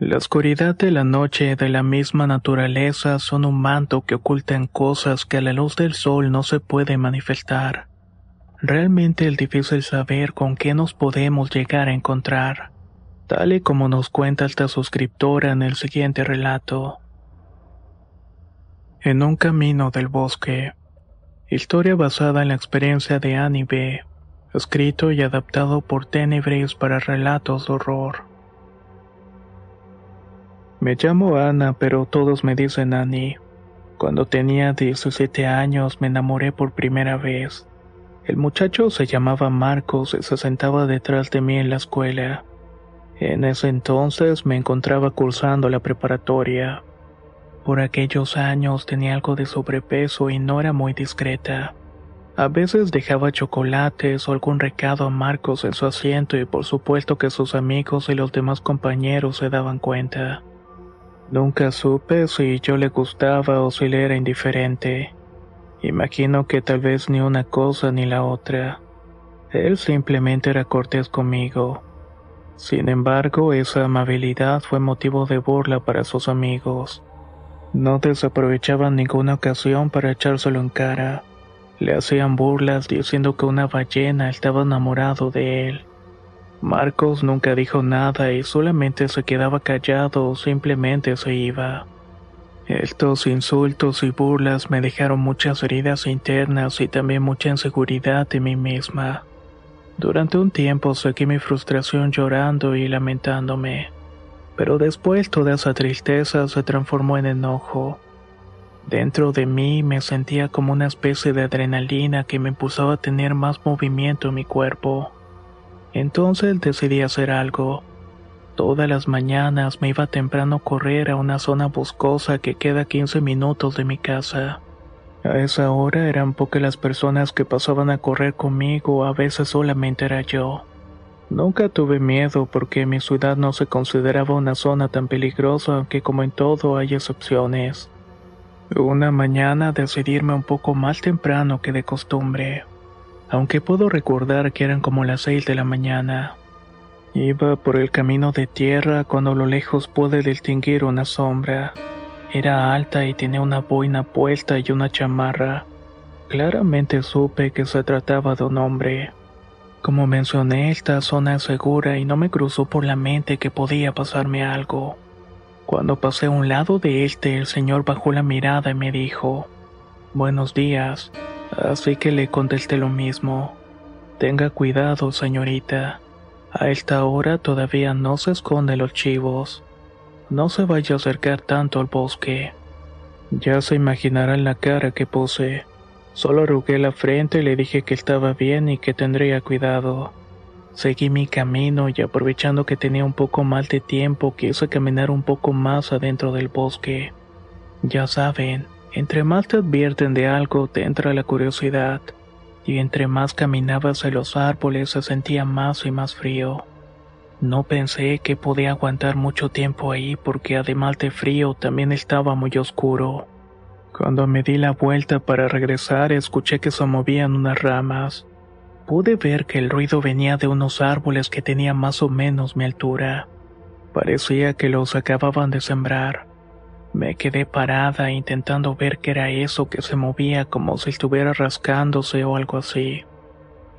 La oscuridad de la noche de la misma naturaleza son un manto que ocultan cosas que a la luz del sol no se puede manifestar. Realmente es difícil saber con qué nos podemos llegar a encontrar, tal y como nos cuenta esta suscriptora en el siguiente relato. En un camino del bosque. Historia basada en la experiencia de Annie. Escrito y adaptado por Tenebris para relatos de horror. Me llamo Ana, pero todos me dicen Annie. Cuando tenía 17 años me enamoré por primera vez. El muchacho se llamaba Marcos y se sentaba detrás de mí en la escuela. En ese entonces me encontraba cursando la preparatoria. Por aquellos años tenía algo de sobrepeso y no era muy discreta. A veces dejaba chocolates o algún recado a Marcos en su asiento y por supuesto que sus amigos y los demás compañeros se daban cuenta. Nunca supe si yo le gustaba o si le era indiferente. Imagino que tal vez ni una cosa ni la otra. Él simplemente era cortés conmigo. Sin embargo, esa amabilidad fue motivo de burla para sus amigos. No desaprovechaban ninguna ocasión para echárselo en cara. Le hacían burlas diciendo que una ballena estaba enamorado de él. Marcos nunca dijo nada y solamente se quedaba callado o simplemente se iba. Estos insultos y burlas me dejaron muchas heridas internas y también mucha inseguridad de mí misma. Durante un tiempo seguí mi frustración llorando y lamentándome, pero después toda esa tristeza se transformó en enojo. Dentro de mí me sentía como una especie de adrenalina que me impulsaba a tener más movimiento en mi cuerpo. Entonces decidí hacer algo. Todas las mañanas me iba temprano a correr a una zona boscosa que queda a 15 minutos de mi casa. A esa hora eran pocas las personas que pasaban a correr conmigo, a veces solamente era yo. Nunca tuve miedo porque mi ciudad no se consideraba una zona tan peligrosa, aunque como en todo hay excepciones. Una mañana decidí irme un poco más temprano que de costumbre aunque puedo recordar que eran como las seis de la mañana. Iba por el camino de tierra cuando a lo lejos pude distinguir una sombra. Era alta y tenía una boina puesta y una chamarra. Claramente supe que se trataba de un hombre. Como mencioné, esta zona es segura y no me cruzó por la mente que podía pasarme algo. Cuando pasé a un lado de este, el señor bajó la mirada y me dijo, Buenos días. Así que le contesté lo mismo. Tenga cuidado, señorita. A esta hora todavía no se esconden los chivos. No se vaya a acercar tanto al bosque. Ya se imaginarán la cara que puse. Solo arrugué la frente y le dije que estaba bien y que tendría cuidado. Seguí mi camino y aprovechando que tenía un poco más de tiempo quise caminar un poco más adentro del bosque. Ya saben, entre más te advierten de algo, te entra la curiosidad, y entre más caminabas en los árboles se sentía más y más frío. No pensé que podía aguantar mucho tiempo ahí porque además de frío también estaba muy oscuro. Cuando me di la vuelta para regresar escuché que se movían unas ramas. Pude ver que el ruido venía de unos árboles que tenían más o menos mi altura. Parecía que los acababan de sembrar. Me quedé parada intentando ver qué era eso que se movía como si estuviera rascándose o algo así.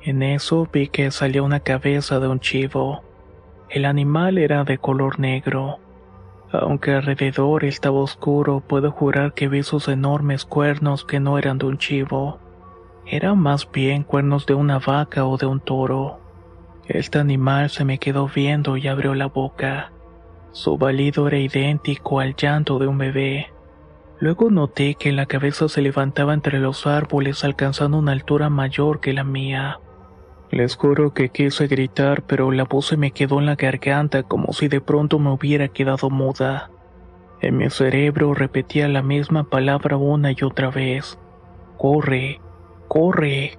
En eso vi que salía una cabeza de un chivo. El animal era de color negro. Aunque alrededor estaba oscuro, puedo jurar que vi sus enormes cuernos que no eran de un chivo. Eran más bien cuernos de una vaca o de un toro. Este animal se me quedó viendo y abrió la boca. Su balido era idéntico al llanto de un bebé. Luego noté que la cabeza se levantaba entre los árboles alcanzando una altura mayor que la mía. Les juro que quise gritar, pero la voz se me quedó en la garganta como si de pronto me hubiera quedado muda. En mi cerebro repetía la misma palabra una y otra vez. Corre, corre.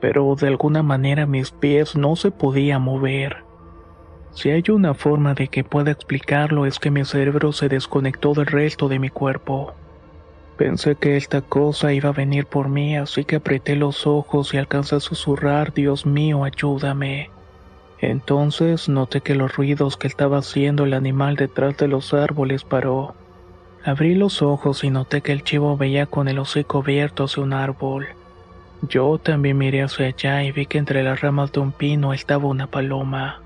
Pero de alguna manera mis pies no se podían mover. Si hay una forma de que pueda explicarlo es que mi cerebro se desconectó del resto de mi cuerpo. Pensé que esta cosa iba a venir por mí, así que apreté los ojos y alcancé a susurrar, Dios mío, ayúdame. Entonces noté que los ruidos que estaba haciendo el animal detrás de los árboles paró. Abrí los ojos y noté que el chivo veía con el hocico abierto hacia un árbol. Yo también miré hacia allá y vi que entre las ramas de un pino estaba una paloma.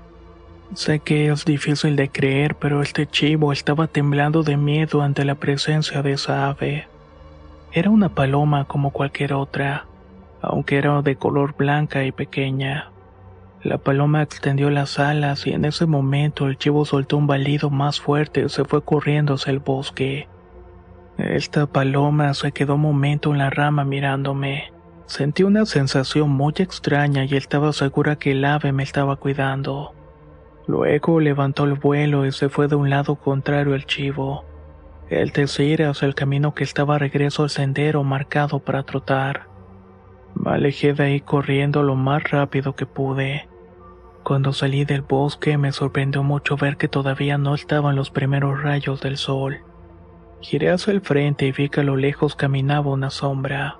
Sé que es difícil de creer, pero este chivo estaba temblando de miedo ante la presencia de esa ave. Era una paloma como cualquier otra, aunque era de color blanca y pequeña. La paloma extendió las alas y en ese momento el chivo soltó un balido más fuerte y se fue corriendo hacia el bosque. Esta paloma se quedó un momento en la rama mirándome. Sentí una sensación muy extraña y estaba segura que el ave me estaba cuidando. Luego levantó el vuelo y se fue de un lado contrario al chivo. El decir hacia el camino que estaba regreso al sendero marcado para trotar. Me alejé de ahí corriendo lo más rápido que pude. Cuando salí del bosque me sorprendió mucho ver que todavía no estaban los primeros rayos del sol. Giré hacia el frente y vi que a lo lejos caminaba una sombra.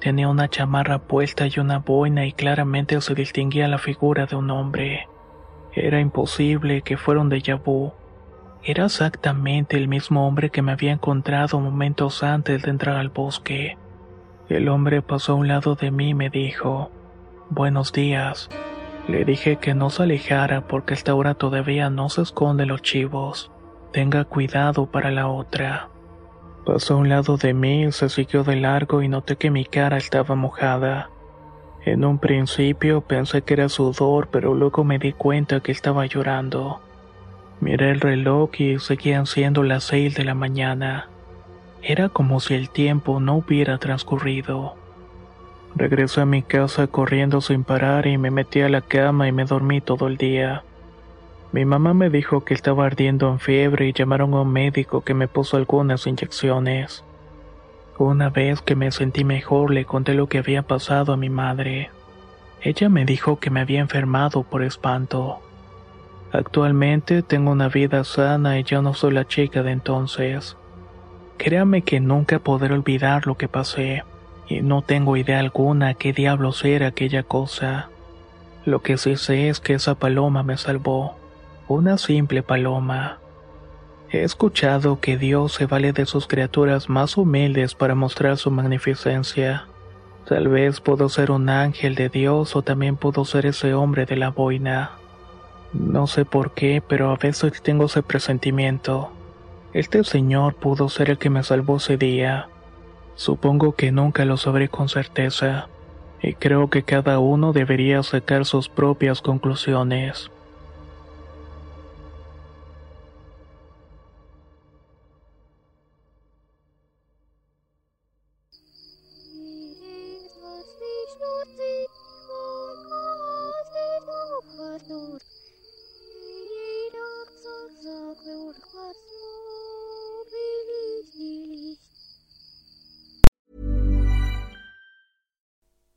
Tenía una chamarra puesta y una boina y claramente se distinguía la figura de un hombre. Era imposible que fuera un déjà. Era exactamente el mismo hombre que me había encontrado momentos antes de entrar al bosque. El hombre pasó a un lado de mí y me dijo, Buenos días. Le dije que no se alejara porque esta hora todavía no se esconden los chivos. Tenga cuidado para la otra. Pasó a un lado de mí, se siguió de largo y noté que mi cara estaba mojada. En un principio pensé que era sudor, pero luego me di cuenta que estaba llorando. Miré el reloj y seguían siendo las seis de la mañana. Era como si el tiempo no hubiera transcurrido. Regresé a mi casa corriendo sin parar y me metí a la cama y me dormí todo el día. Mi mamá me dijo que estaba ardiendo en fiebre y llamaron a un médico que me puso algunas inyecciones. Una vez que me sentí mejor le conté lo que había pasado a mi madre. Ella me dijo que me había enfermado por espanto. Actualmente tengo una vida sana y ya no soy la chica de entonces. Créame que nunca podré olvidar lo que pasé, y no tengo idea alguna qué diablos era aquella cosa. Lo que sí sé es que esa paloma me salvó, una simple paloma. He escuchado que Dios se vale de sus criaturas más humildes para mostrar su magnificencia. Tal vez puedo ser un ángel de Dios o también puedo ser ese hombre de la boina. No sé por qué, pero a veces tengo ese presentimiento. Este señor pudo ser el que me salvó ese día. Supongo que nunca lo sabré con certeza, y creo que cada uno debería sacar sus propias conclusiones.